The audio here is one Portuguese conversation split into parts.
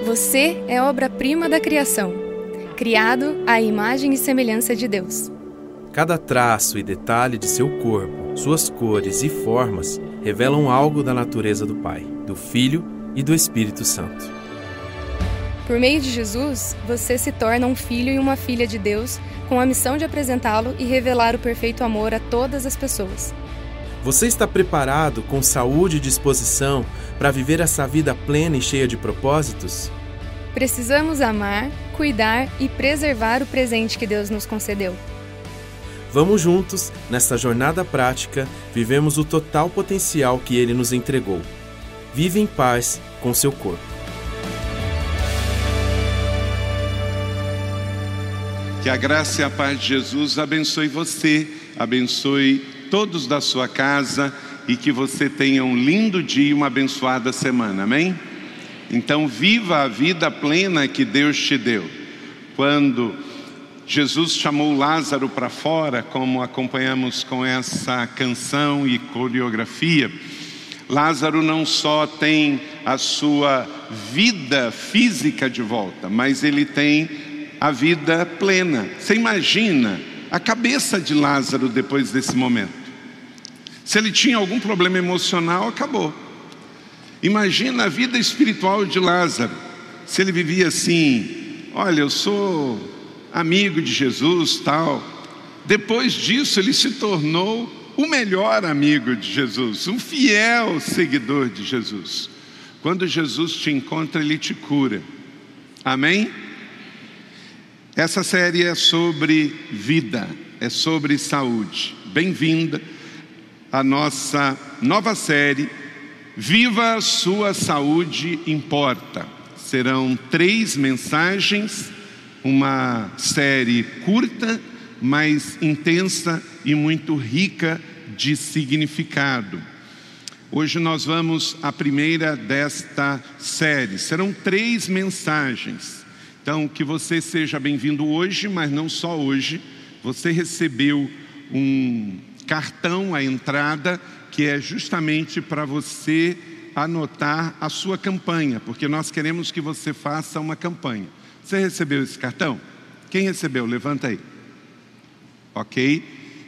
Você é obra-prima da criação, criado à imagem e semelhança de Deus. Cada traço e detalhe de seu corpo, suas cores e formas revelam algo da natureza do Pai, do Filho e do Espírito Santo. Por meio de Jesus, você se torna um filho e uma filha de Deus com a missão de apresentá-lo e revelar o perfeito amor a todas as pessoas. Você está preparado com saúde e disposição para viver essa vida plena e cheia de propósitos? Precisamos amar, cuidar e preservar o presente que Deus nos concedeu. Vamos juntos, nesta jornada prática, vivemos o total potencial que Ele nos entregou. Vive em paz com seu corpo. Que a graça e a paz de Jesus abençoe você, abençoe todos da sua casa e que você tenha um lindo dia e uma abençoada semana, amém? Então, viva a vida plena que Deus te deu. Quando Jesus chamou Lázaro para fora, como acompanhamos com essa canção e coreografia, Lázaro não só tem a sua vida física de volta, mas ele tem a vida plena. Você imagina a cabeça de Lázaro depois desse momento? Se ele tinha algum problema emocional, acabou. Imagina a vida espiritual de Lázaro. Se ele vivia assim, olha, eu sou amigo de Jesus, tal. Depois disso, ele se tornou o melhor amigo de Jesus, um fiel seguidor de Jesus. Quando Jesus te encontra, ele te cura. Amém? Essa série é sobre vida, é sobre saúde. Bem-vinda a nossa nova série Viva Sua Saúde Importa. Serão três mensagens, uma série curta, mas intensa e muito rica de significado. Hoje nós vamos à primeira desta série. Serão três mensagens. Então, que você seja bem-vindo hoje, mas não só hoje. Você recebeu um cartão à entrada, que é justamente para você anotar a sua campanha, porque nós queremos que você faça uma campanha. Você recebeu esse cartão? Quem recebeu? Levanta aí. Ok?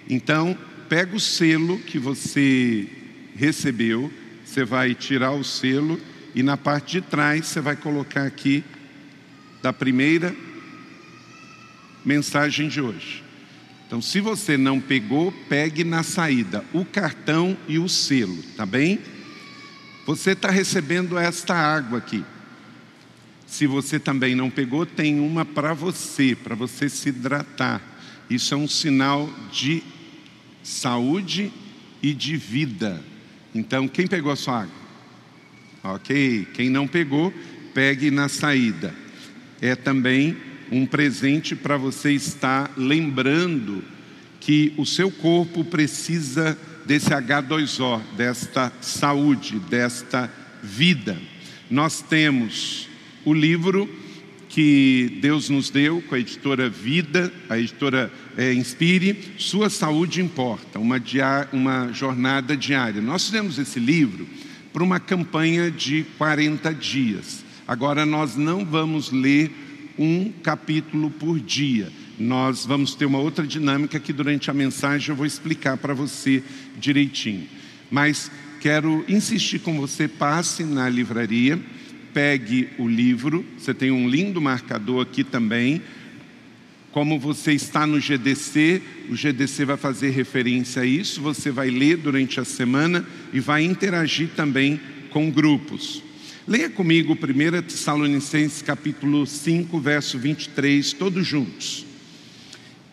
Então, pega o selo que você recebeu, você vai tirar o selo e na parte de trás você vai colocar aqui da primeira mensagem de hoje. Então, se você não pegou, pegue na saída o cartão e o selo, tá bem? Você está recebendo esta água aqui. Se você também não pegou, tem uma para você, para você se hidratar. Isso é um sinal de saúde e de vida. Então, quem pegou a sua água? Ok. Quem não pegou, pegue na saída. É também um presente para você estar lembrando que o seu corpo precisa desse H2O, desta saúde, desta vida. Nós temos o livro que Deus nos deu com a editora Vida, a editora é, Inspire, Sua Saúde Importa, uma, diar, uma jornada diária. Nós fizemos esse livro para uma campanha de 40 dias. Agora nós não vamos ler um capítulo por dia. Nós vamos ter uma outra dinâmica que durante a mensagem eu vou explicar para você direitinho. Mas quero insistir com você, passe na livraria, pegue o livro, você tem um lindo marcador aqui também. Como você está no GDC, o GDC vai fazer referência a isso, você vai ler durante a semana e vai interagir também com grupos. Leia comigo 1 Tessalonicenses capítulo 5, verso 23, todos juntos.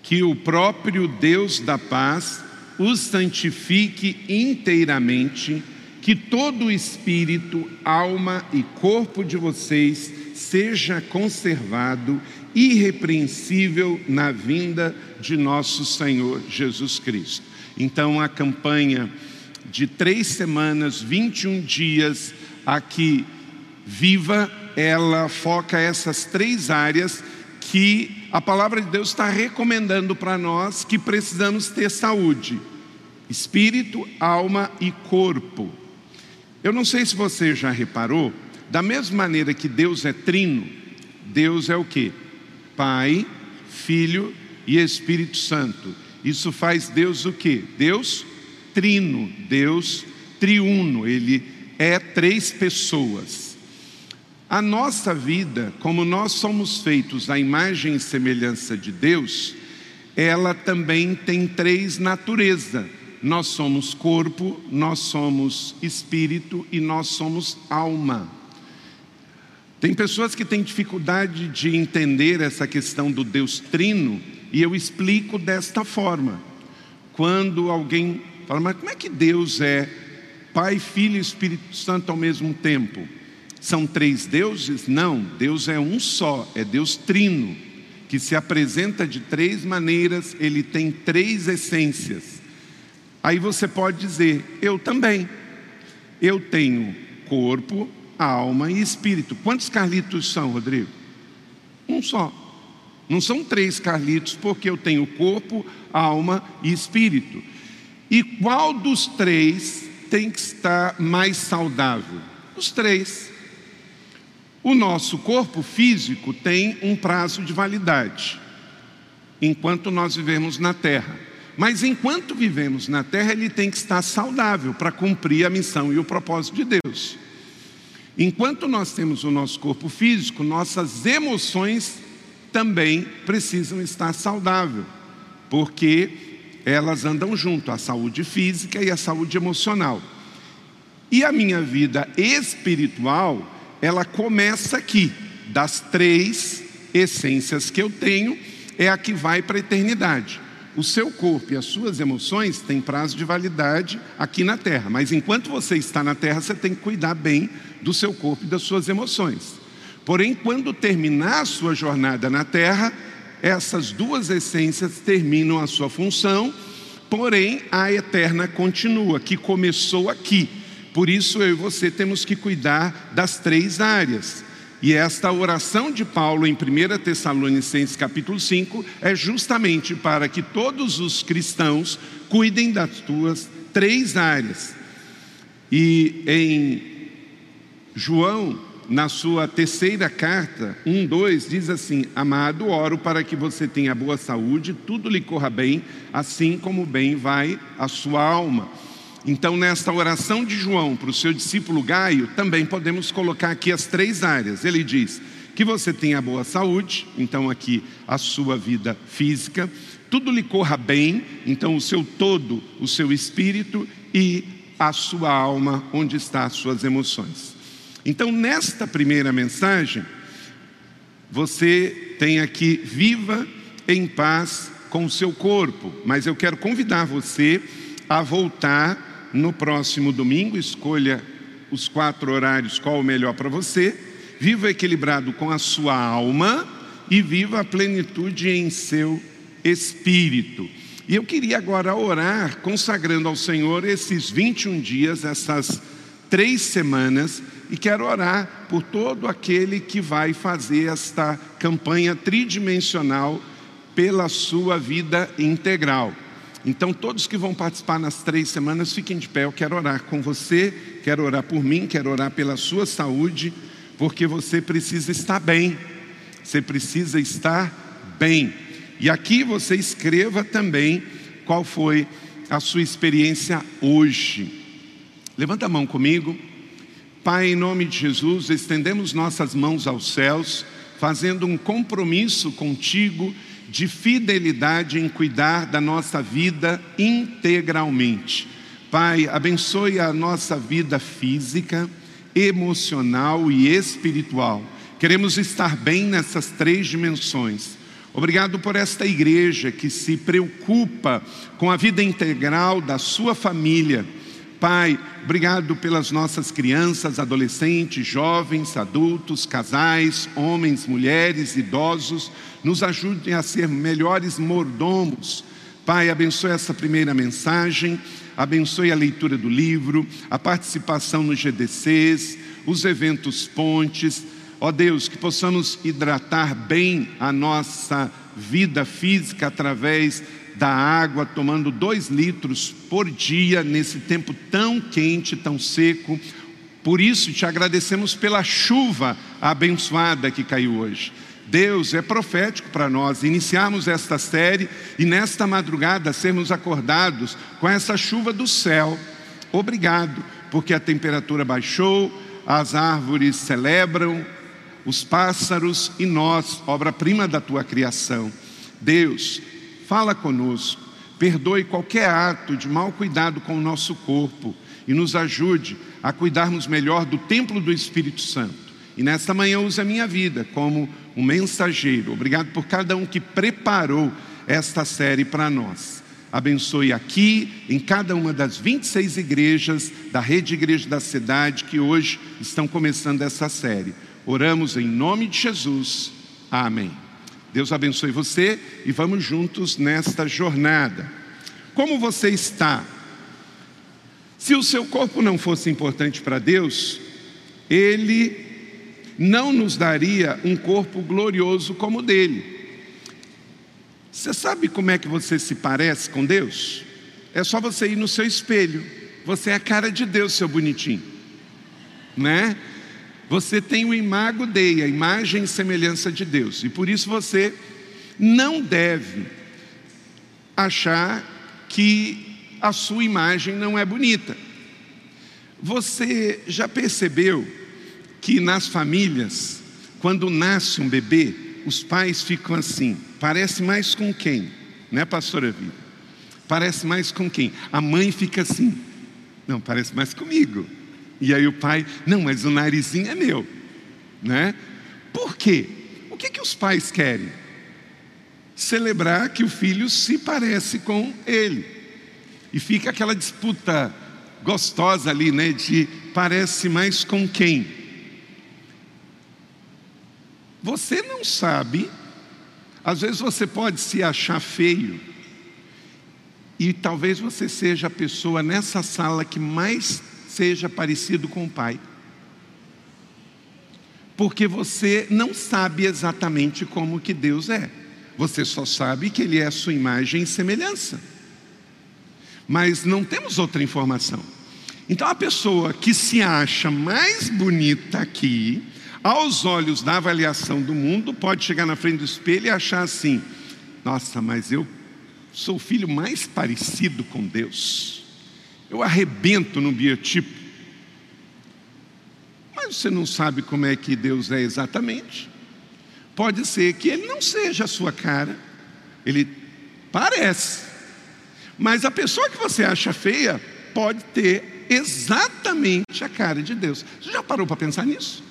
Que o próprio Deus da paz os santifique inteiramente, que todo o espírito, alma e corpo de vocês seja conservado irrepreensível na vinda de nosso Senhor Jesus Cristo. Então, a campanha de três semanas, 21 dias, aqui viva, ela foca essas três áreas que a palavra de Deus está recomendando para nós que precisamos ter saúde: espírito, alma e corpo. Eu não sei se você já reparou, Da mesma maneira que Deus é trino, Deus é o que? Pai, Filho e Espírito Santo. Isso faz Deus o que? Deus trino, Deus triuno, ele é três pessoas. A nossa vida, como nós somos feitos à imagem e semelhança de Deus, ela também tem três naturezas. Nós somos corpo, nós somos espírito e nós somos alma. Tem pessoas que têm dificuldade de entender essa questão do Deus trino, e eu explico desta forma. Quando alguém fala, mas como é que Deus é Pai, Filho e Espírito Santo ao mesmo tempo? São três deuses? Não, Deus é um só, é Deus trino, que se apresenta de três maneiras, ele tem três essências. Aí você pode dizer, eu também. Eu tenho corpo, alma e espírito. Quantos Carlitos são, Rodrigo? Um só. Não são três Carlitos, porque eu tenho corpo, alma e espírito. E qual dos três tem que estar mais saudável? Os três. O nosso corpo físico tem um prazo de validade, enquanto nós vivemos na terra. Mas enquanto vivemos na terra, ele tem que estar saudável para cumprir a missão e o propósito de Deus. Enquanto nós temos o nosso corpo físico, nossas emoções também precisam estar saudáveis, porque elas andam junto, a saúde física e a saúde emocional. E a minha vida espiritual, ela começa aqui, das três essências que eu tenho, é a que vai para a eternidade. O seu corpo e as suas emoções têm prazo de validade aqui na terra, mas enquanto você está na terra, você tem que cuidar bem do seu corpo e das suas emoções. Porém, quando terminar a sua jornada na terra, essas duas essências terminam a sua função, porém a eterna continua, que começou aqui. Por isso eu e você temos que cuidar das três áreas. E esta oração de Paulo em 1 Tessalonicenses capítulo 5 é justamente para que todos os cristãos cuidem das suas três áreas. E em João na sua terceira carta, 1, 2, diz assim: Amado, oro para que você tenha boa saúde, tudo lhe corra bem, assim como bem vai a sua alma. Então, nesta oração de João para o seu discípulo Gaio, também podemos colocar aqui as três áreas. Ele diz que você tenha boa saúde, então aqui a sua vida física, tudo lhe corra bem, então o seu todo, o seu espírito e a sua alma, onde estão as suas emoções. Então, nesta primeira mensagem, você tem aqui viva em paz com o seu corpo, mas eu quero convidar você a voltar no próximo domingo, escolha os quatro horários, qual o melhor para você. Viva equilibrado com a sua alma e viva a plenitude em seu espírito. E eu queria agora orar, consagrando ao Senhor esses 21 dias, essas três semanas e quero orar por todo aquele que vai fazer esta campanha tridimensional pela sua vida integral. Então, todos que vão participar nas três semanas, fiquem de pé. Eu quero orar com você, quero orar por mim, quero orar pela sua saúde, porque você precisa estar bem. Você precisa estar bem. E aqui você escreva também qual foi a sua experiência hoje. Levanta a mão comigo. Pai, em nome de Jesus, estendemos nossas mãos aos céus, fazendo um compromisso contigo de fidelidade em cuidar da nossa vida integralmente. Pai, abençoe a nossa vida física, emocional e espiritual. Queremos estar bem nessas três dimensões. Obrigado por esta igreja que se preocupa com a vida integral da sua família Pai, obrigado pelas nossas crianças, adolescentes, jovens, adultos, casais, homens, mulheres, idosos. Nos ajudem a ser melhores mordomos. Pai, abençoe essa primeira mensagem, abençoe a leitura do livro, a participação nos GDCs, os eventos pontes. Ó Deus, que possamos hidratar bem a nossa vida física através da água, tomando dois litros por dia nesse tempo tão quente, tão seco. Por isso te agradecemos pela chuva abençoada que caiu hoje. Deus é profético para nós iniciarmos esta série e nesta madrugada sermos acordados com essa chuva do céu. Obrigado, porque a temperatura baixou, as árvores celebram, os pássaros e nós, obra-prima da tua criação. Deus, fala conosco, perdoe qualquer ato de mau cuidado com o nosso corpo e nos ajude a cuidarmos melhor do templo do Espírito Santo. E nesta manhã use a minha vida como um mensageiro. Obrigado por cada um que preparou esta série para nós. Abençoe aqui, em cada uma das 26 igrejas da rede Igreja da Cidade que hoje estão começando essa série. Oramos em nome de Jesus. Amém. Deus abençoe você e vamos juntos nesta jornada. Como você está? Se o seu corpo não fosse importante para Deus, Ele não nos daria um corpo glorioso como o dele. Você sabe como é que você se parece com Deus? É só você ir no seu espelho. Você é a cara de Deus, seu bonitinho. Né? Você tem o imago Dei, a imagem e semelhança de Deus. E por isso você não deve achar que a sua imagem não é bonita. Você já percebeu que nas famílias, quando nasce um bebê, os pais ficam assim, parece mais com quem? Né, pastora Vida? Parece mais com quem? A mãe fica assim, não, parece mais comigo. E aí o pai, não, mas o narizinho é meu, né? Por quê? O que que os pais querem? Celebrar que o filho se parece com ele. E fica aquela disputa gostosa ali, né, de parece mais com quem? Você não sabe, às vezes você pode se achar feio, e talvez você seja a pessoa nessa sala que mais seja parecido com o Pai. Porque você não sabe exatamente como que Deus é. Você só sabe que Ele é a sua imagem e semelhança. Mas não temos outra informação. Então a pessoa que se acha mais bonita aqui, aos olhos da avaliação do mundo, pode chegar na frente do espelho e achar assim: nossa, mas eu sou o filho mais parecido com Deus. Eu arrebento no biotipo. Mas você não sabe como é que Deus é exatamente. Pode ser que ele não seja a sua cara, ele parece. Mas a pessoa que você acha feia pode ter exatamente a cara de Deus. Você já parou para pensar nisso?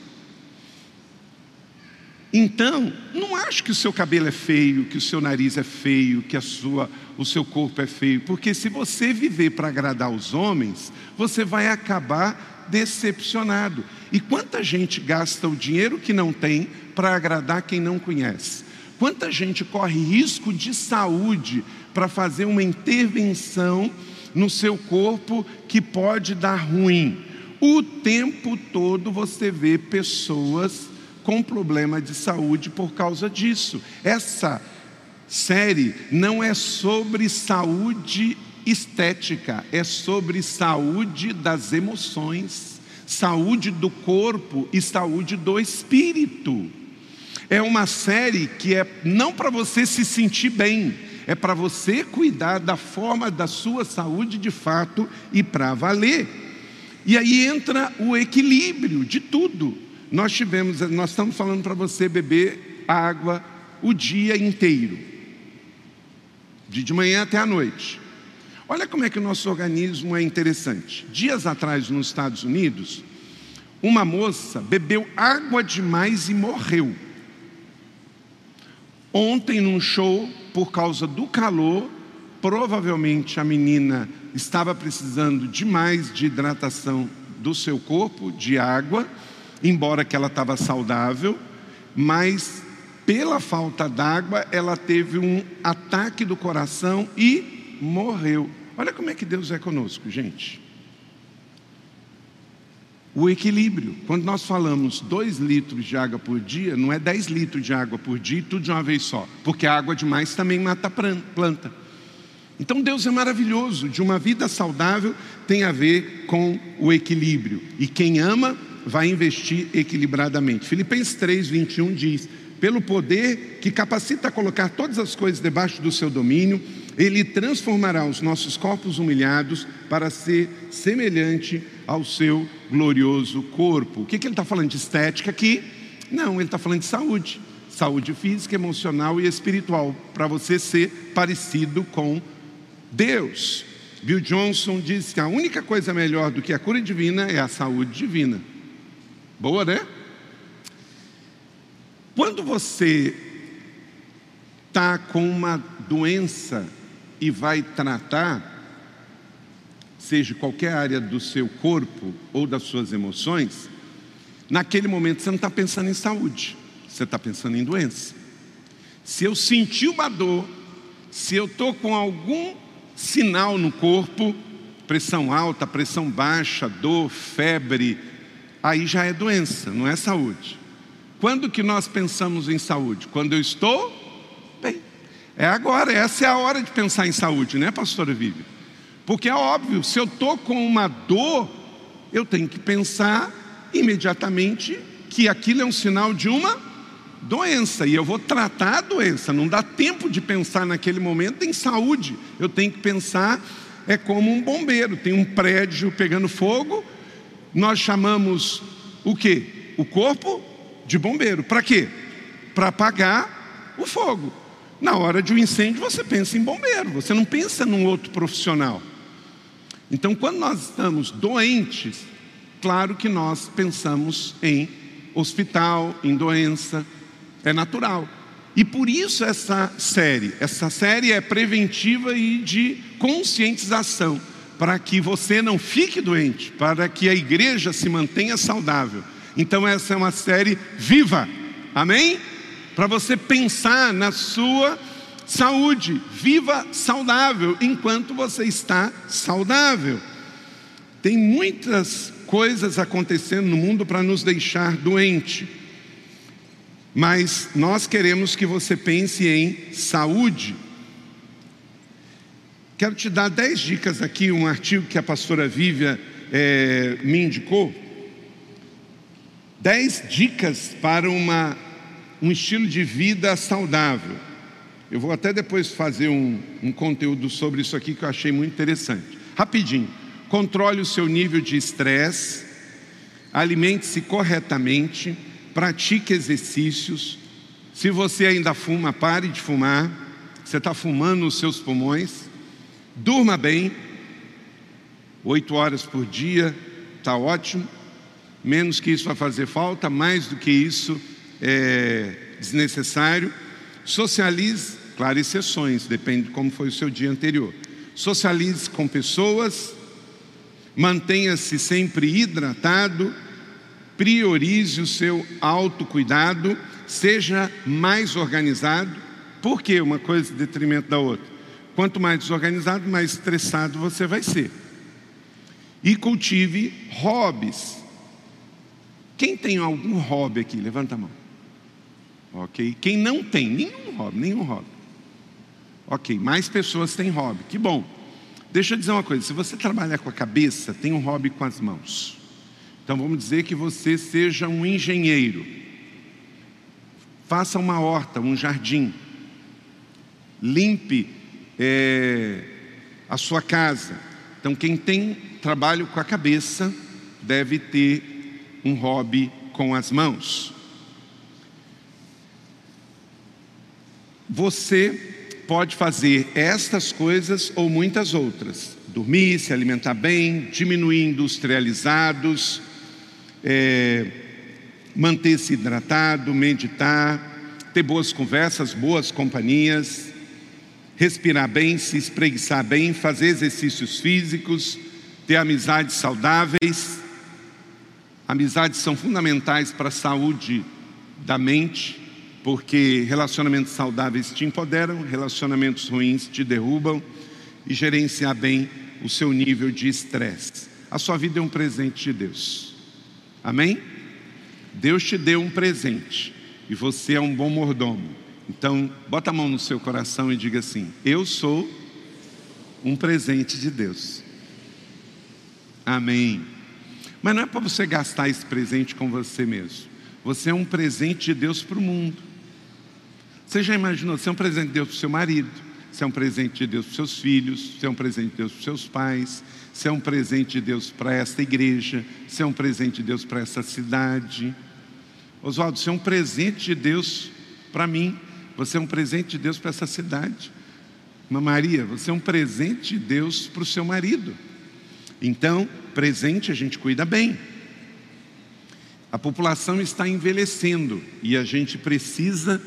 Então, não acho que o seu cabelo é feio, que o seu nariz é feio, que a sua, o seu corpo é feio, porque se você viver para agradar os homens, você vai acabar decepcionado. E quanta gente gasta o dinheiro que não tem para agradar quem não conhece? Quanta gente corre risco de saúde para fazer uma intervenção no seu corpo que pode dar ruim? O tempo todo você vê pessoas com problema de saúde por causa disso. Essa série não é sobre saúde estética, é sobre saúde das emoções, saúde do corpo e saúde do espírito. É uma série que é não para você se sentir bem, é para você cuidar da forma da sua saúde de fato e para valer. E aí entra o equilíbrio de tudo. Nós tivemos, nós estamos falando para você beber água o dia inteiro, de, de manhã até a noite. Olha como é que o nosso organismo é interessante. Dias atrás, nos Estados Unidos, uma moça bebeu água demais e morreu. Ontem, num show, por causa do calor, provavelmente a menina estava precisando demais de hidratação do seu corpo, de água, embora que ela estava saudável, mas pela falta d'água ela teve um ataque do coração e morreu. Olha como é que Deus é conosco, gente. O equilíbrio. Quando nós falamos dois litros de água por dia, não é 10 litros de água por dia, tudo de uma vez só, porque a água demais também mata a planta. Então Deus é maravilhoso, de uma vida saudável tem a ver com o equilíbrio. E quem ama vai investir equilibradamente. Filipenses 3, 21 diz: pelo poder que capacita a colocar todas as coisas debaixo do seu domínio, ele transformará os nossos corpos humilhados para ser semelhante ao seu glorioso corpo. O que, que ele está falando de estética aqui? Não, ele está falando de saúde. Saúde física, emocional e espiritual, para você ser parecido com Deus. Bill Johnson disse que a única coisa melhor do que a cura divina é a saúde divina. Boa, né? Quando você está com uma doença e vai tratar, seja qualquer área do seu corpo ou das suas emoções, naquele momento você não está pensando em saúde, você está pensando em doença. Se eu sentir uma dor, se eu estou com algum sinal no corpo, pressão alta, pressão baixa, dor, febre, aí já é doença, não é saúde. Quando que nós pensamos em saúde? Quando eu estou bem. É agora, essa é a hora de pensar em saúde, né, pastora Vivi? Porque é óbvio, se eu estou com uma dor, eu tenho que pensar imediatamente que aquilo é um sinal de uma doença e eu vou tratar a doença. Não dá tempo de pensar naquele momento em saúde. Eu tenho que pensar é como um bombeiro, tem um prédio pegando fogo, nós chamamos o que? O corpo de bombeiro. Para quê? Para apagar o fogo. Na hora de um incêndio, você pensa em bombeiro, você não pensa num outro profissional. Então, quando nós estamos doentes, claro que nós pensamos em hospital, em doença, é natural. E por isso essa série, essa série é preventiva e de conscientização, para que você não fique doente, para que a igreja se mantenha saudável. Então essa é uma série viva. Amém? Para você pensar na sua saúde, viva saudável enquanto você está saudável. Tem muitas coisas acontecendo no mundo para nos deixar doente. Mas nós queremos que você pense em saúde. Quero te dar dez dicas aqui, um artigo que a pastora Vívia é, me indicou. Dez dicas para uma, um estilo de vida saudável. Eu vou até depois fazer um, um conteúdo sobre isso aqui que eu achei muito interessante. Rapidinho. Controle o seu nível de estresse, alimente-se corretamente pratique exercícios. Se você ainda fuma, pare de fumar. Você está fumando os seus pulmões. Durma bem. Oito horas por dia está ótimo. Menos que isso vai fazer falta, mais do que isso é desnecessário. Socialize, claro, exceções, depende de como foi o seu dia anterior. Socialize com pessoas, mantenha-se sempre hidratado priorize o seu autocuidado, seja mais organizado, porque uma coisa em detrimento da outra. Quanto mais desorganizado, mais estressado você vai ser. E cultive hobbies. Quem tem algum hobby aqui? Levanta a mão. Ok. Quem não tem nenhum hobby, nenhum hobby. Ok. Mais pessoas têm hobby. Que bom. Deixa eu dizer uma coisa: se você trabalhar com a cabeça, tem um hobby com as mãos. Então vamos dizer que você seja um engenheiro. Faça uma horta, um jardim. Limpe é, a sua casa. Então quem tem trabalho com a cabeça deve ter um hobby com as mãos. Você pode fazer estas coisas ou muitas outras: dormir, se alimentar bem, diminuir industrializados, é, manter-se hidratado, meditar, ter boas conversas, boas companhias, respirar bem, se espreguiçar bem, fazer exercícios físicos, ter amizades saudáveis. Amizades são fundamentais para a saúde da mente, porque relacionamentos saudáveis te empoderam, relacionamentos ruins te derrubam e gerenciar bem o seu nível de estresse. A sua vida é um presente de Deus. Amém? Deus te deu um presente e você é um bom mordomo. Então, bota a mão no seu coração e diga assim: Eu sou um presente de Deus. Amém. Mas não é para você gastar esse presente com você mesmo. Você é um presente de Deus para o mundo. Você já imaginou? Você é um presente de Deus para o seu marido, você é um presente de Deus para os seus filhos, você é um presente de Deus para os seus pais, você é um presente de Deus para esta igreja, você é um presente de Deus para essa cidade. Oswaldo, você é um presente de Deus para mim, você é um presente de Deus para essa cidade. Uma Maria, você é um presente de Deus para o seu marido. Então, presente a gente cuida bem. A população está envelhecendo e a gente precisa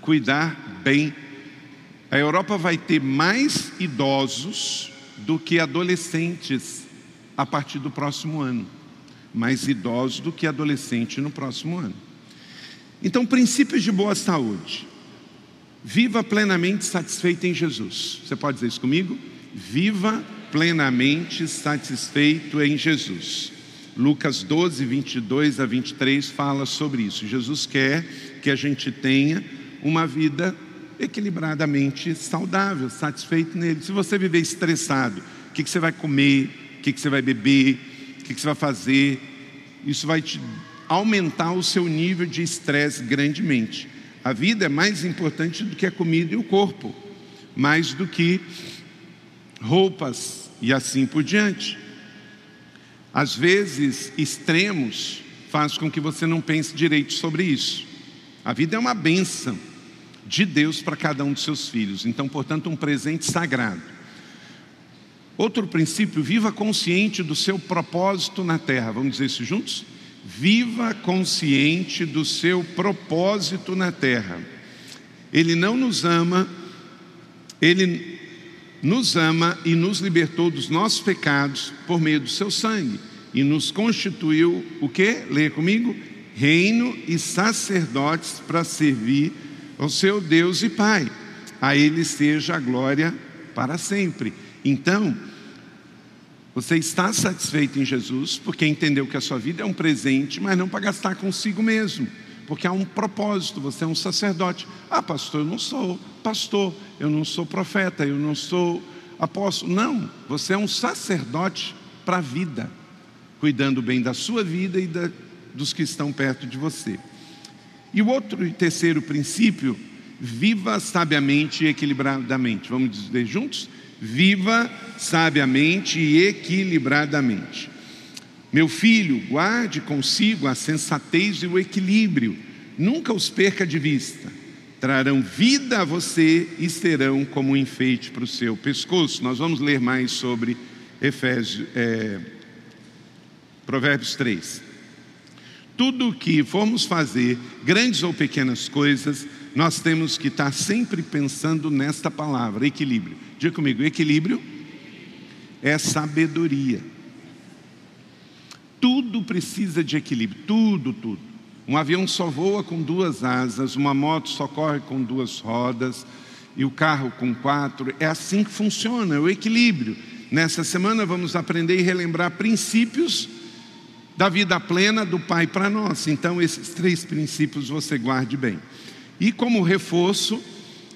cuidar bem. A Europa vai ter mais idosos do que adolescentes a partir do próximo ano. Mais idosos do que adolescente no próximo ano. Então, princípios de boa saúde. Viva plenamente satisfeito em Jesus. Você pode dizer isso comigo? Viva plenamente satisfeito em Jesus. Lucas 12, 22 a 23 fala sobre isso. Jesus quer que a gente tenha uma vida equilibradamente saudável, satisfeito nele. Se você viver estressado, o que, que você vai comer, o que, que você vai beber, o que, que você vai fazer, isso vai te aumentar o seu nível de estresse grandemente. A vida é mais importante do que a comida e o corpo, mais do que roupas e assim por diante. Às vezes, extremos faz com que você não pense direito sobre isso. A vida é uma bênção de Deus para cada um dos seus filhos, então, portanto, um presente sagrado. Outro princípio, viva consciente do seu propósito na terra. Vamos dizer isso juntos? Viva consciente do seu propósito na terra. Ele não nos ama, ele nos ama e nos libertou dos nossos pecados por meio do seu sangue e nos constituiu o que? Leia comigo: reino e sacerdotes para servir ao seu Deus e Pai. A Ele seja a glória para sempre. Então, você está satisfeito em Jesus porque entendeu que a sua vida é um presente, mas não para gastar consigo mesmo, porque há um propósito. Você é um sacerdote. Ah, pastor, eu não sou pastor, eu não sou profeta, eu não sou apóstolo. Não, você é um sacerdote para a vida, cuidando bem da sua vida e da, dos que estão perto de você. E o outro e terceiro princípio, viva sabiamente e equilibradamente. Vamos dizer juntos? Viva sabiamente e equilibradamente. Meu filho, guarde consigo a sensatez e o equilíbrio, nunca os perca de vista trarão vida a você e serão como um enfeite para o seu pescoço. Nós vamos ler mais sobre Efésios, é, Provérbios 3. Tudo o que formos fazer, grandes ou pequenas coisas, nós temos que estar sempre pensando nesta palavra, equilíbrio. Diga comigo, equilíbrio é sabedoria. Tudo precisa de equilíbrio, tudo, tudo. Um avião só voa com duas asas, uma moto só corre com duas rodas e o carro com quatro. É assim que funciona, é o equilíbrio. Nessa semana vamos aprender e relembrar princípios da vida plena do Pai para nós. Então, esses três princípios você guarde bem. E como reforço,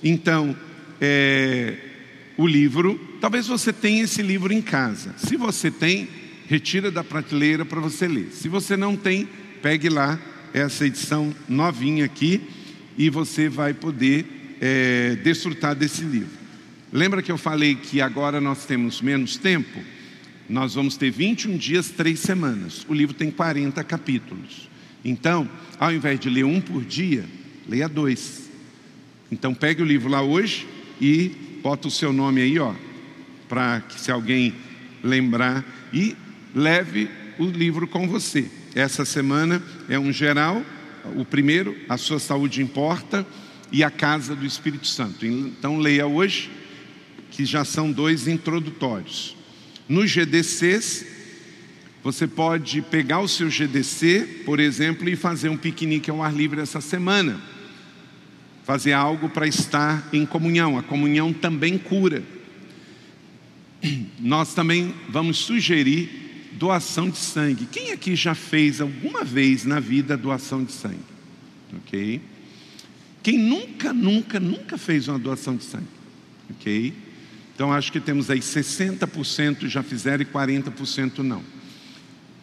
então, é, o livro, talvez você tenha esse livro em casa. Se você tem, retira da prateleira para você ler. Se você não tem, pegue lá essa edição novinha aqui e você vai poder é, desfrutar desse livro. Lembra que eu falei que agora nós temos menos tempo? Nós vamos ter 21 dias, três semanas. O livro tem 40 capítulos. Então, ao invés de ler um por dia, leia dois. Então, pegue o livro lá hoje e bota o seu nome aí, ó, para que se alguém lembrar e leve o livro com você. Essa semana é um geral, o primeiro, a sua saúde importa, e a casa do Espírito Santo. Então leia hoje, que já são dois introdutórios. No GDCs, você pode pegar o seu GDC, por exemplo, e fazer um piquenique ao ar livre essa semana. Fazer algo para estar em comunhão. A comunhão também cura. Nós também vamos sugerir doação de sangue. Quem aqui já fez alguma vez na vida doação de sangue? Ok? Quem nunca, nunca, nunca fez uma doação de sangue? Ok? Então acho que temos aí 60% já fizeram e 40% não.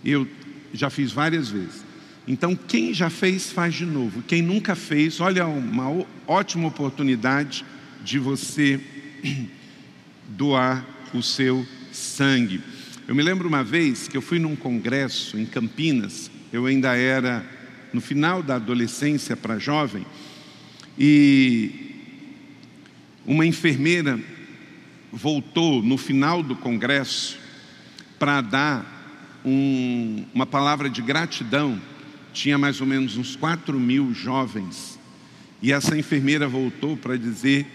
Eu já fiz várias vezes. Então quem já fez, faz de novo. Quem nunca fez, olha uma ótima oportunidade de você doar o seu sangue. Eu me lembro uma vez que eu fui num congresso em Campinas, eu ainda era no final da adolescência para jovem, e uma enfermeira voltou no final do congresso para dar um, uma palavra de gratidão. Tinha mais ou menos uns 4 mil jovens. E essa enfermeira voltou para dizer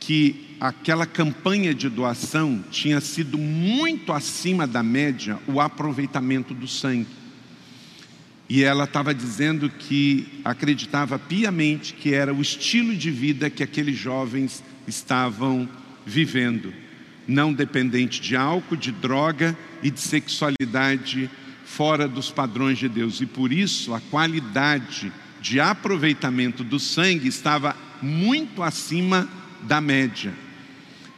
que aquela campanha de doação tinha sido muito acima da média o aproveitamento do sangue. E ela estava dizendo que acreditava piamente que era o estilo de vida que aqueles jovens estavam vivendo, não dependente de álcool, de droga e de sexualidade fora dos padrões de Deus. E por isso a qualidade de aproveitamento do sangue estava muito acima da média.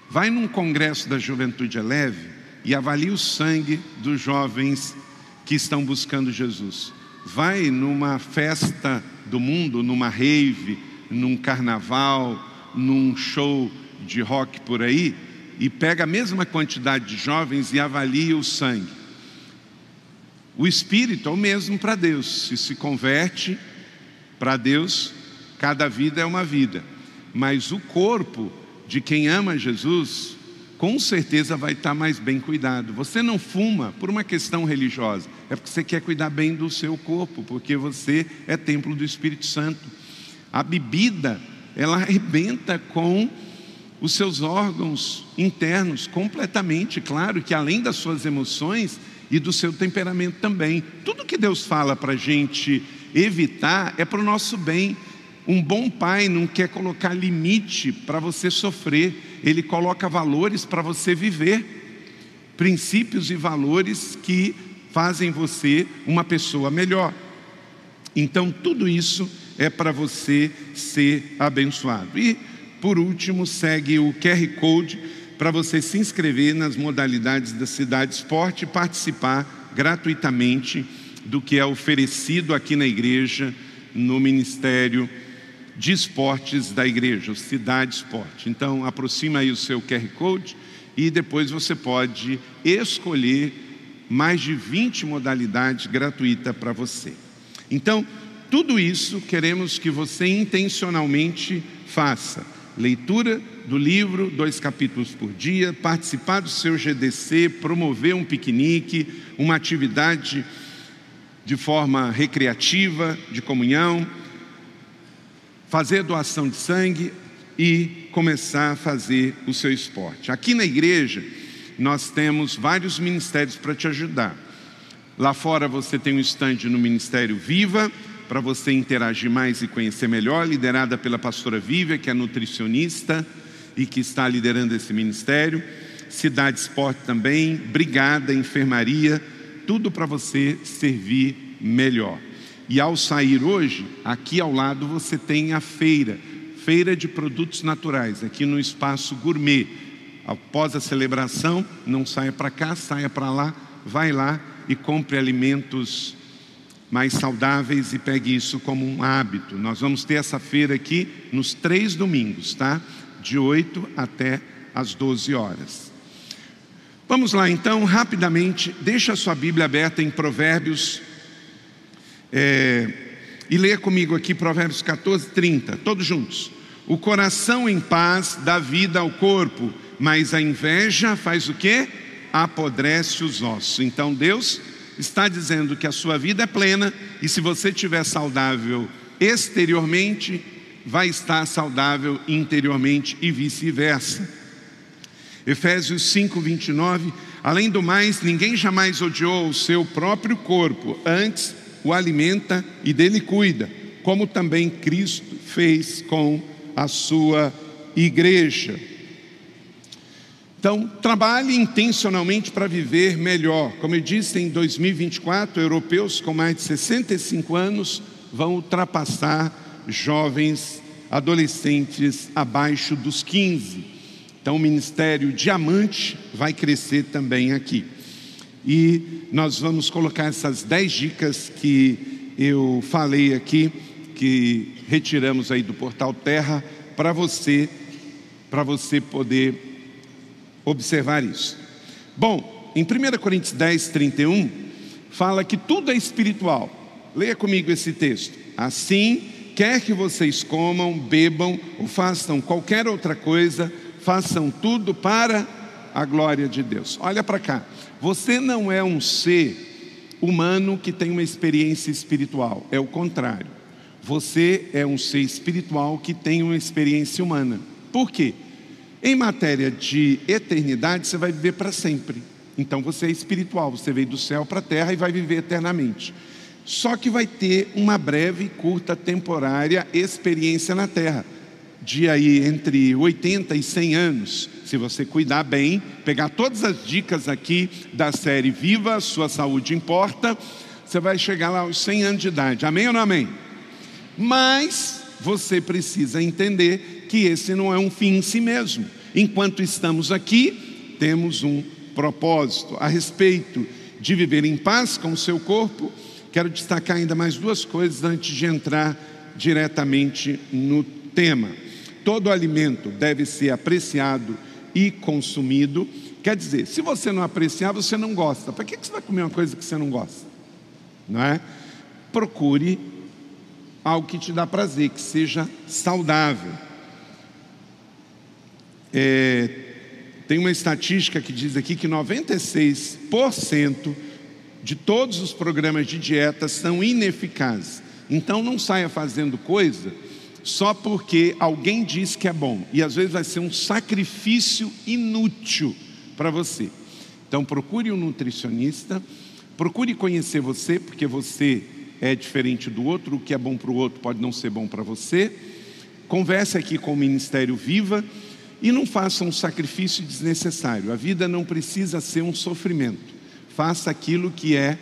Vai num congresso da Juventude Leve e avalie o sangue dos jovens que estão buscando Jesus. Vai numa festa do mundo, numa rave, num carnaval, num show de rock por aí e pega a mesma quantidade de jovens e avalia o sangue. O espírito é o mesmo para Deus. Se se converte para Deus, cada vida é uma vida. Mas o corpo de quem ama Jesus, com certeza vai estar mais bem cuidado. Você não fuma por uma questão religiosa, é porque você quer cuidar bem do seu corpo, porque você é templo do Espírito Santo. A bebida, ela arrebenta com os seus órgãos internos completamente, claro que além das suas emoções e do seu temperamento também. Tudo que Deus fala para a gente evitar é para o nosso bem. Um bom pai não quer colocar limite para você sofrer, ele coloca valores para você viver, princípios e valores que fazem você uma pessoa melhor. Então, tudo isso é para você ser abençoado. E por último, segue o QR Code para você se inscrever nas modalidades da Cidade Esporte e participar gratuitamente do que é oferecido aqui na igreja, no Ministério de Esportes da igreja, Cidade Esporte. Então, aproxima aí o seu QR Code e depois você pode escolher mais de 20 modalidades gratuitas para você. Então, tudo isso queremos que você intencionalmente faça leitura do livro, dois capítulos por dia, participar do seu GDC, promover um piquenique, uma atividade de forma recreativa, de comunhão, fazer doação de sangue e começar a fazer o seu esporte. Aqui na igreja, nós temos vários ministérios para te ajudar. Lá fora você tem um estande no Ministério Viva, para você interagir mais e conhecer melhor, liderada pela pastora Vívia, que é nutricionista e que está liderando esse ministério. Cidade Esporte também, Brigada, Enfermaria, tudo para você servir melhor. E ao sair hoje, aqui ao lado você tem a feira, feira de produtos naturais, aqui no espaço gourmet. Após a celebração, não saia para cá, saia para lá, vai lá e compre alimentos mais saudáveis e pegue isso como um hábito. Nós vamos ter essa feira aqui nos três domingos, tá? De 8 até as 12 horas. Vamos lá então, rapidamente, deixa a sua Bíblia aberta em Provérbios é, e leia comigo aqui Provérbios 14, 30, todos juntos. O coração em paz dá vida ao corpo, mas a inveja faz o que? Apodrece os ossos. Então Deus está dizendo que a sua vida é plena e se você estiver saudável exteriormente, vai estar saudável interiormente e vice-versa. Efésios 5, 29. Além do mais, ninguém jamais odiou o seu próprio corpo, antes o alimenta e dele cuida, como também Cristo fez com a sua igreja. Então, trabalhe intencionalmente para viver melhor. Como eu disse, em 2024, europeus com mais de 65 anos vão ultrapassar jovens adolescentes abaixo dos 15. Então, o ministério diamante vai crescer também aqui. E nós vamos colocar essas dez dicas que eu falei aqui, que retiramos aí do portal Terra, para você, para você poder observar isso. Bom, em 1 Coríntios 10, 31, fala que tudo é espiritual. Leia comigo esse texto. Assim, quer que vocês comam, bebam ou façam qualquer outra coisa, façam tudo para a glória de Deus. Olha para cá. Você não é um ser humano que tem uma experiência espiritual, é o contrário. Você é um ser espiritual que tem uma experiência humana. Por quê? Em matéria de eternidade, você vai viver para sempre. Então você é espiritual, você veio do céu para a terra e vai viver eternamente. Só que vai ter uma breve curta temporária experiência na terra de aí entre 80 e 100 anos, se você cuidar bem, pegar todas as dicas aqui da série Viva, sua saúde importa, você vai chegar lá aos 100 anos de idade. Amém ou não amém? Mas você precisa entender que esse não é um fim em si mesmo. Enquanto estamos aqui, temos um propósito a respeito de viver em paz com o seu corpo. Quero destacar ainda mais duas coisas antes de entrar diretamente no tema todo alimento deve ser apreciado e consumido. Quer dizer, se você não apreciar, você não gosta. Para que você vai comer uma coisa que você não gosta? Não é? Procure algo que te dá prazer, que seja saudável. É, tem uma estatística que diz aqui que 96% de todos os programas de dieta são ineficazes. Então não saia fazendo coisa só porque alguém diz que é bom. E às vezes vai ser um sacrifício inútil para você. Então procure um nutricionista, procure conhecer você, porque você é diferente do outro, o que é bom para o outro pode não ser bom para você. Converse aqui com o Ministério Viva e não faça um sacrifício desnecessário. A vida não precisa ser um sofrimento. Faça aquilo que é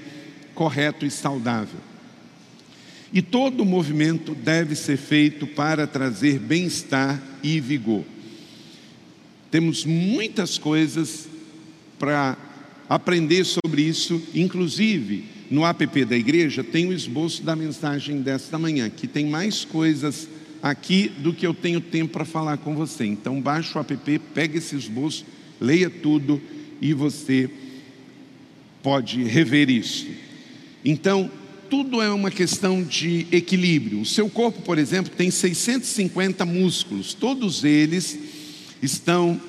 correto e saudável. E todo movimento deve ser feito para trazer bem-estar e vigor. Temos muitas coisas para aprender sobre isso, inclusive no app da igreja tem o esboço da mensagem desta manhã, que tem mais coisas aqui do que eu tenho tempo para falar com você. Então baixa o app, pega esse esboço, leia tudo e você pode rever isso. Então, tudo é uma questão de equilíbrio. O seu corpo, por exemplo, tem 650 músculos, todos eles estão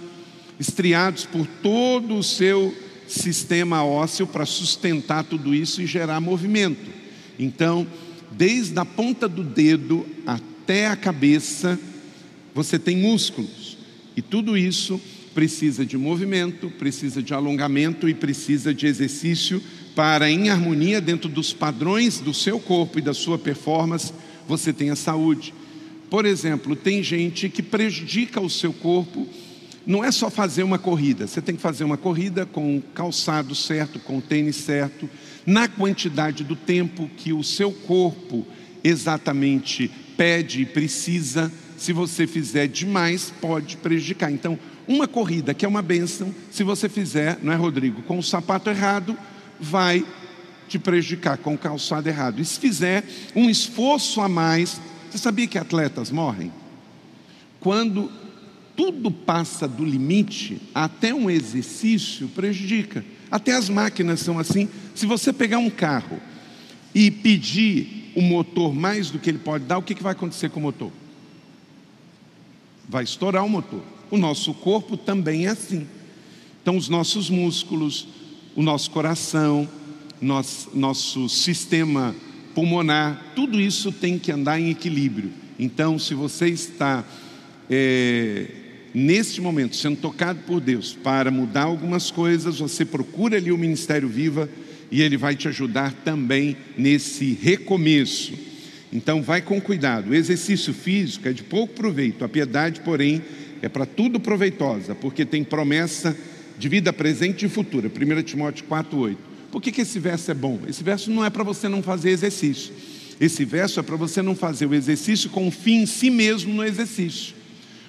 estriados por todo o seu sistema ósseo para sustentar tudo isso e gerar movimento. Então, desde a ponta do dedo até a cabeça, você tem músculos. E tudo isso precisa de movimento, precisa de alongamento e precisa de exercício para, em harmonia dentro dos padrões do seu corpo e da sua performance, você tenha saúde. Por exemplo, tem gente que prejudica o seu corpo, não é só fazer uma corrida, você tem que fazer uma corrida com o calçado certo, com o tênis certo, na quantidade do tempo que o seu corpo exatamente pede e precisa. Se você fizer demais, pode prejudicar. Então, uma corrida que é uma benção, se você fizer, não é, Rodrigo, com o sapato errado, vai te prejudicar com o calçado errado. E se fizer um esforço a mais, você sabia que atletas morrem? Quando tudo passa do limite, até um exercício prejudica. Até as máquinas são assim. Se você pegar um carro e pedir o motor mais do que ele pode dar, o que vai acontecer com o motor? Vai estourar o motor. O nosso corpo também é assim. Então, os nossos músculos, o nosso coração, nosso, nosso sistema pulmonar, tudo isso tem que andar em equilíbrio. Então, se você está é, neste momento sendo tocado por Deus para mudar algumas coisas, você procura ali o Ministério Viva e ele vai te ajudar também nesse recomeço. Então, vai com cuidado. O exercício físico é de pouco proveito, a piedade, porém, é para tudo proveitosa, porque tem promessa de vida presente e futura. 1 Timóteo 4,8. Por que, que esse verso é bom? Esse verso não é para você não fazer exercício. Esse verso é para você não fazer o exercício com o fim em si mesmo no exercício.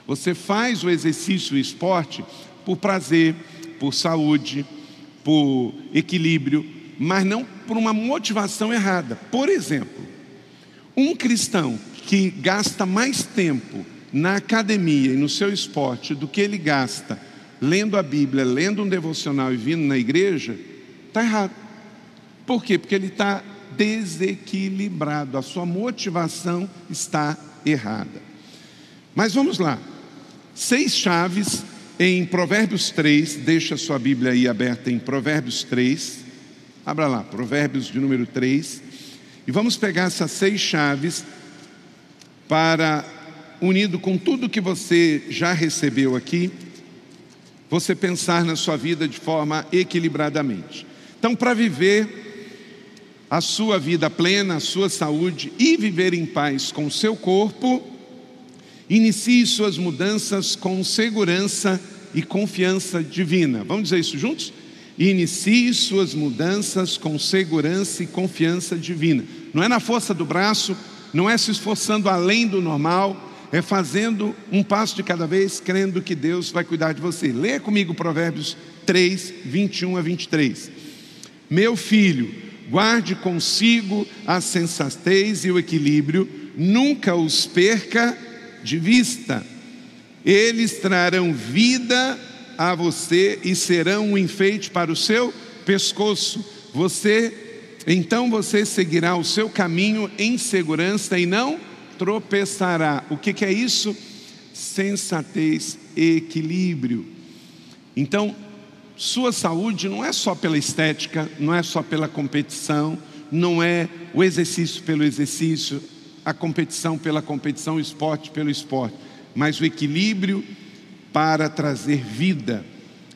Você faz o exercício e esporte por prazer, por saúde, por equilíbrio, mas não por uma motivação errada. Por exemplo, um cristão que gasta mais tempo na academia e no seu esporte do que ele gasta lendo a Bíblia, lendo um devocional e vindo na igreja, está errado. Por quê? Porque ele está desequilibrado, a sua motivação está errada. Mas vamos lá. Seis chaves em Provérbios 3, deixa a sua Bíblia aí aberta em Provérbios 3. Abra lá, Provérbios de número 3. E vamos pegar essas seis chaves para, unido com tudo que você já recebeu aqui, você pensar na sua vida de forma equilibradamente. Então, para viver a sua vida plena, a sua saúde e viver em paz com o seu corpo, inicie suas mudanças com segurança e confiança divina. Vamos dizer isso juntos? Inicie suas mudanças com segurança e confiança divina. Não é na força do braço, não é se esforçando além do normal, é fazendo um passo de cada vez, crendo que Deus vai cuidar de você. Leia comigo Provérbios 3, 21 a 23. Meu filho, guarde consigo a sensatez e o equilíbrio, nunca os perca de vista. Eles trarão vida a você e serão um enfeite para o seu pescoço. Você, então você seguirá o seu caminho em segurança e não tropeçará. O que, que é isso? Sensatez equilíbrio. Então, sua saúde não é só pela estética, não é só pela competição, não é o exercício pelo exercício, a competição pela competição, o esporte pelo esporte, mas o equilíbrio para trazer vida.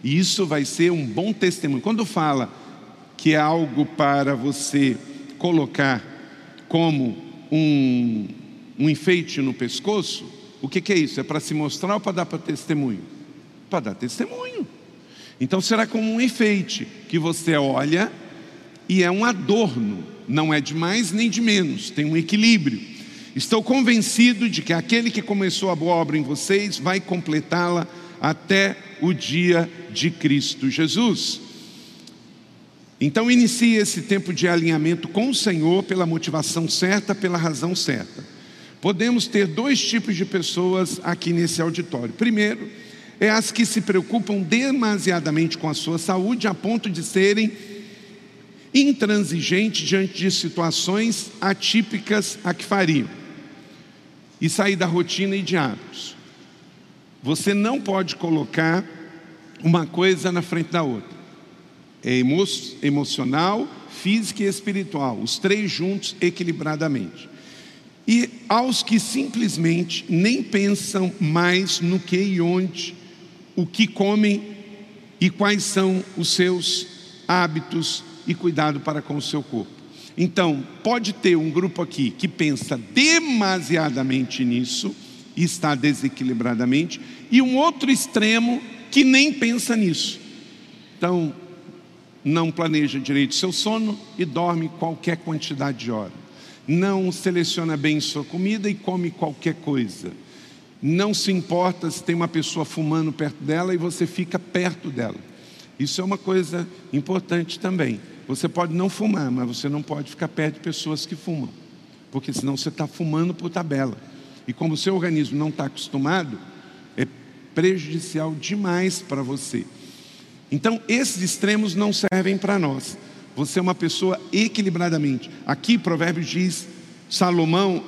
E isso vai ser um bom testemunho. Quando fala que é algo para você colocar como um, um enfeite no pescoço, o que, que é isso? É para se mostrar ou para dar para testemunho? Para dar testemunho. Então será como um enfeite que você olha e é um adorno, não é de mais nem de menos, tem um equilíbrio. Estou convencido de que aquele que começou a boa obra em vocês vai completá-la até o dia de Cristo Jesus. Então inicie esse tempo de alinhamento com o Senhor pela motivação certa, pela razão certa. Podemos ter dois tipos de pessoas aqui nesse auditório. Primeiro, é as que se preocupam demasiadamente com a sua saúde a ponto de serem intransigentes diante de situações atípicas a que fariam e sair da rotina e de hábitos. Você não pode colocar uma coisa na frente da outra. É emo emocional, física e espiritual, os três juntos equilibradamente. E aos que simplesmente nem pensam mais no que e onde o que comem e quais são os seus hábitos e cuidado para com o seu corpo. Então, pode ter um grupo aqui que pensa demasiadamente nisso e está desequilibradamente, e um outro extremo que nem pensa nisso. Então, não planeja direito seu sono e dorme qualquer quantidade de hora. Não seleciona bem sua comida e come qualquer coisa não se importa se tem uma pessoa fumando perto dela e você fica perto dela. Isso é uma coisa importante também. Você pode não fumar, mas você não pode ficar perto de pessoas que fumam, porque senão você está fumando por tabela. E como o seu organismo não está acostumado, é prejudicial demais para você. Então, esses extremos não servem para nós. Você é uma pessoa equilibradamente. Aqui, Provérbios diz, Salomão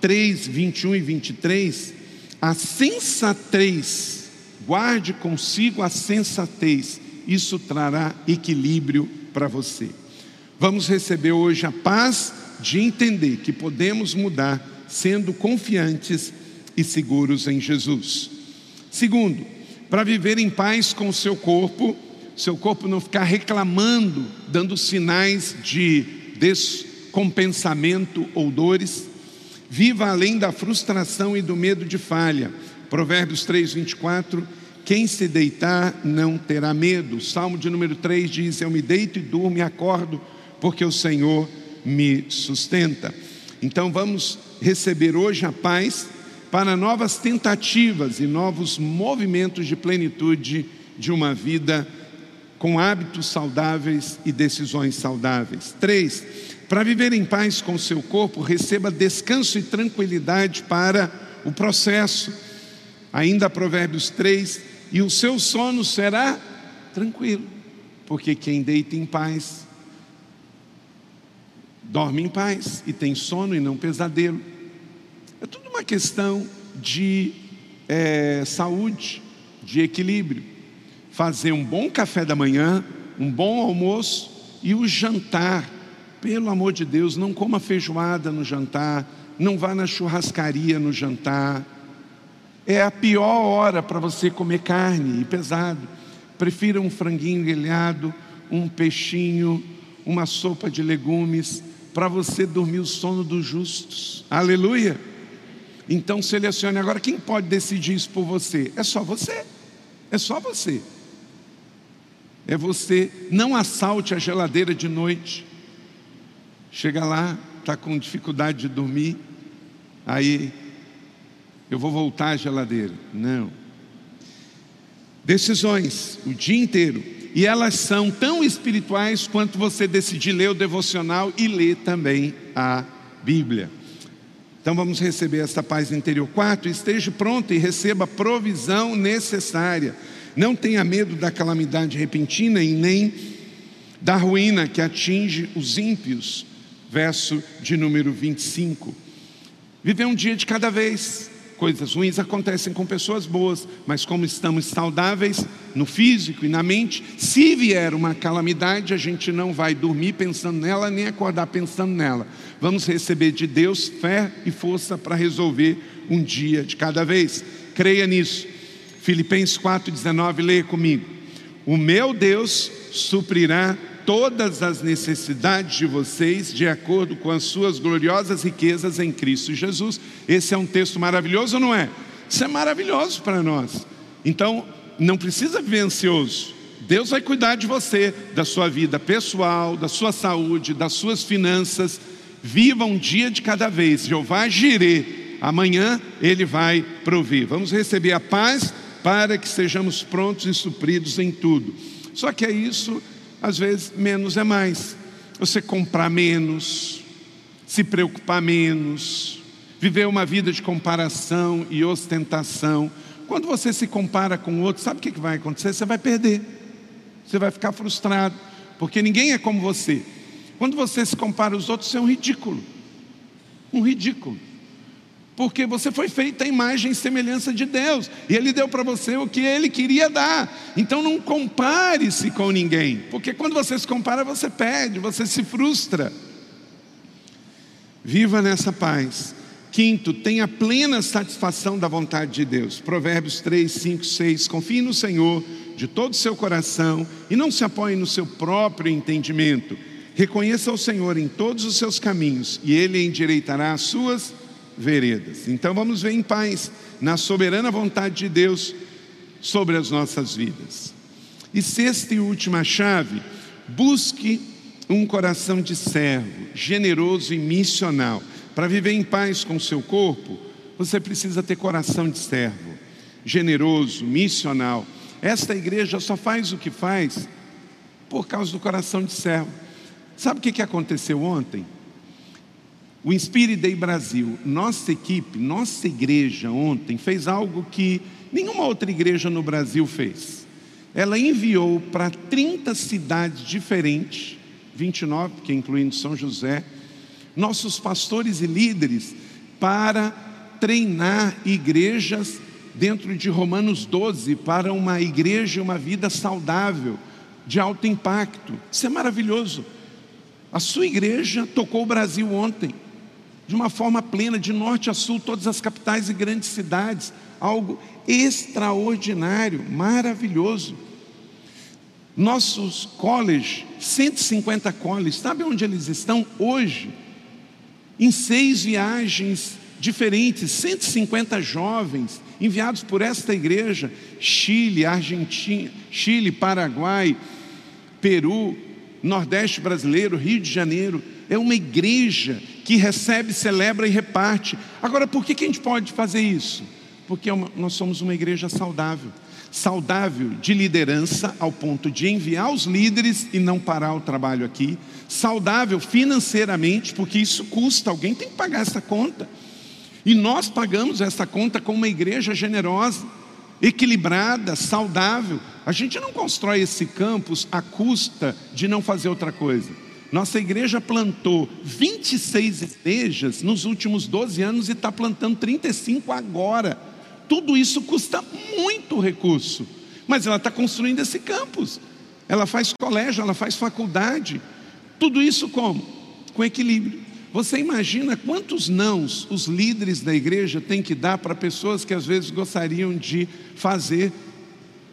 3, 21 e 23 a sensatez, guarde consigo a sensatez, isso trará equilíbrio para você. Vamos receber hoje a paz de entender que podemos mudar sendo confiantes e seguros em Jesus. Segundo, para viver em paz com o seu corpo, seu corpo não ficar reclamando, dando sinais de descompensamento ou dores. Viva além da frustração e do medo de falha. Provérbios 3, 24. Quem se deitar não terá medo. Salmo de número 3 diz: Eu me deito e durmo e acordo, porque o Senhor me sustenta. Então vamos receber hoje a paz para novas tentativas e novos movimentos de plenitude de uma vida com hábitos saudáveis e decisões saudáveis. Três, para viver em paz com o seu corpo, receba descanso e tranquilidade para o processo. Ainda Provérbios 3, e o seu sono será tranquilo, porque quem deita em paz dorme em paz e tem sono e não pesadelo. É tudo uma questão de é, saúde, de equilíbrio. Fazer um bom café da manhã, um bom almoço e o jantar. Pelo amor de Deus, não coma feijoada no jantar, não vá na churrascaria no jantar. É a pior hora para você comer carne e pesado. Prefira um franguinho grelhado, um peixinho, uma sopa de legumes, para você dormir o sono dos justos. Aleluia! Então selecione agora quem pode decidir isso por você. É só você. É só você. É você. Não assalte a geladeira de noite. Chega lá, está com dificuldade de dormir. Aí, eu vou voltar à geladeira. Não. Decisões, o dia inteiro e elas são tão espirituais quanto você decidir ler o devocional e ler também a Bíblia. Então vamos receber essa paz interior. Quarto, esteja pronto e receba a provisão necessária. Não tenha medo da calamidade repentina e nem da ruína que atinge os ímpios. Verso de número 25. Viver um dia de cada vez. Coisas ruins acontecem com pessoas boas, mas como estamos saudáveis no físico e na mente, se vier uma calamidade, a gente não vai dormir pensando nela, nem acordar pensando nela. Vamos receber de Deus fé e força para resolver um dia de cada vez. Creia nisso. Filipenses 4,19, leia comigo. O meu Deus suprirá todas as necessidades de vocês de acordo com as suas gloriosas riquezas em Cristo Jesus. Esse é um texto maravilhoso não é? Isso é maravilhoso para nós. Então, não precisa viver ansioso. Deus vai cuidar de você, da sua vida pessoal, da sua saúde, das suas finanças. Viva um dia de cada vez. Jeová girê. Amanhã ele vai prover. Vamos receber a paz para que sejamos prontos e supridos em tudo. Só que é isso às vezes menos é mais. Você comprar menos, se preocupar menos, viver uma vida de comparação e ostentação. Quando você se compara com outro, sabe o que vai acontecer? Você vai perder, você vai ficar frustrado, porque ninguém é como você. Quando você se compara aos outros, você é um ridículo. Um ridículo porque você foi feita a imagem e semelhança de Deus, e Ele deu para você o que Ele queria dar. Então não compare-se com ninguém, porque quando você se compara, você perde, você se frustra. Viva nessa paz. Quinto, tenha plena satisfação da vontade de Deus. Provérbios 3, 5, 6. Confie no Senhor de todo o seu coração e não se apoie no seu próprio entendimento. Reconheça o Senhor em todos os seus caminhos e Ele endireitará as suas veredas. Então vamos ver em paz, na soberana vontade de Deus sobre as nossas vidas. E sexta e última chave, busque um coração de servo, generoso e missional. Para viver em paz com o seu corpo, você precisa ter coração de servo, generoso, missional. Esta igreja só faz o que faz por causa do coração de servo. Sabe o que aconteceu ontem? O Inspire Day Brasil, nossa equipe, nossa igreja ontem fez algo que nenhuma outra igreja no Brasil fez. Ela enviou para 30 cidades diferentes, 29, que incluindo São José, nossos pastores e líderes para treinar igrejas dentro de Romanos 12 para uma igreja uma vida saudável, de alto impacto. Isso é maravilhoso. A sua igreja tocou o Brasil ontem de uma forma plena, de norte a sul, todas as capitais e grandes cidades. Algo extraordinário, maravilhoso. Nossos colleges, 150 colleges, sabe onde eles estão hoje? Em seis viagens diferentes, 150 jovens enviados por esta igreja, Chile, Argentina, Chile, Paraguai, Peru, Nordeste brasileiro, Rio de Janeiro. É uma igreja que recebe, celebra e reparte. Agora, por que, que a gente pode fazer isso? Porque é nós somos uma igreja saudável saudável de liderança, ao ponto de enviar os líderes e não parar o trabalho aqui, saudável financeiramente, porque isso custa, alguém tem que pagar essa conta. E nós pagamos essa conta com uma igreja generosa, equilibrada, saudável. A gente não constrói esse campus à custa de não fazer outra coisa. Nossa igreja plantou 26 igrejas nos últimos 12 anos e está plantando 35 agora. Tudo isso custa muito recurso, mas ela está construindo esse campus. Ela faz colégio, ela faz faculdade. Tudo isso como? Com equilíbrio. Você imagina quantos nãos os líderes da igreja têm que dar para pessoas que às vezes gostariam de fazer.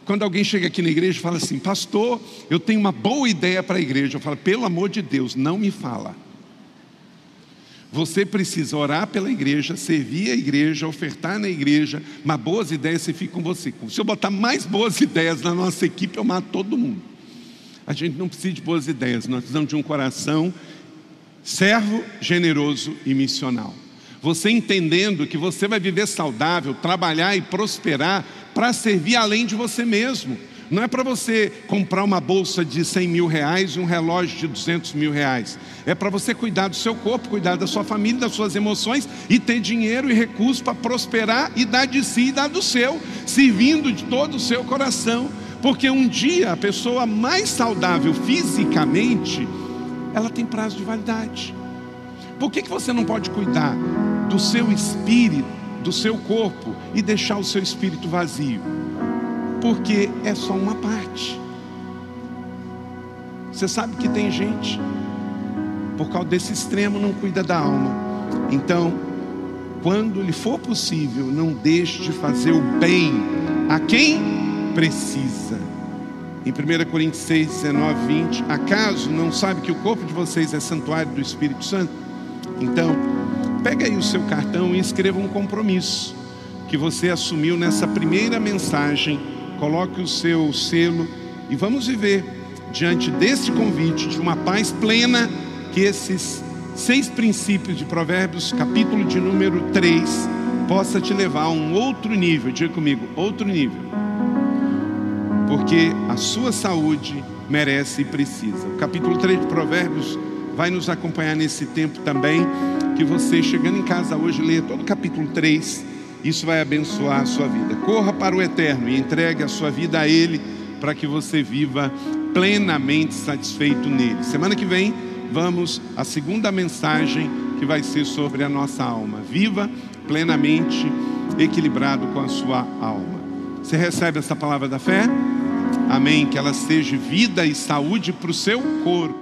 Quando alguém chega aqui na igreja e fala assim, pastor, eu tenho uma boa ideia para a igreja. Eu falo, pelo amor de Deus, não me fala. Você precisa orar pela igreja, servir a igreja, ofertar na igreja, mas boas ideias você fica com você. Se eu botar mais boas ideias na nossa equipe, eu mato todo mundo. A gente não precisa de boas ideias, nós precisamos de um coração servo, generoso e missional. Você entendendo que você vai viver saudável, trabalhar e prosperar para servir além de você mesmo. Não é para você comprar uma bolsa de 100 mil reais e um relógio de 200 mil reais. É para você cuidar do seu corpo, cuidar da sua família, das suas emoções e ter dinheiro e recursos para prosperar e dar de si e dar do seu, servindo de todo o seu coração. Porque um dia a pessoa mais saudável fisicamente, ela tem prazo de validade. Por que, que você não pode cuidar do seu espírito, do seu corpo e deixar o seu espírito vazio? porque é só uma parte. Você sabe que tem gente, por causa desse extremo, não cuida da alma. Então, quando lhe for possível, não deixe de fazer o bem a quem precisa. Em 1 Coríntios 6, 19, 20, acaso não sabe que o corpo de vocês é santuário do Espírito Santo? Então, pega aí o seu cartão e escreva um compromisso que você assumiu nessa primeira mensagem coloque o seu selo e vamos viver diante deste convite de uma paz plena que esses seis princípios de Provérbios, capítulo de número 3, possa te levar a um outro nível. Diga comigo, outro nível. Porque a sua saúde merece e precisa. O capítulo 3 de Provérbios vai nos acompanhar nesse tempo também. Que você, chegando em casa hoje, leia todo o capítulo 3 isso vai abençoar a sua vida. Corra para o eterno e entregue a sua vida a Ele para que você viva plenamente satisfeito nele. Semana que vem vamos à segunda mensagem que vai ser sobre a nossa alma. Viva plenamente equilibrado com a sua alma. Você recebe essa palavra da fé? Amém. Que ela seja vida e saúde para o seu corpo.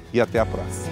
e até a próxima.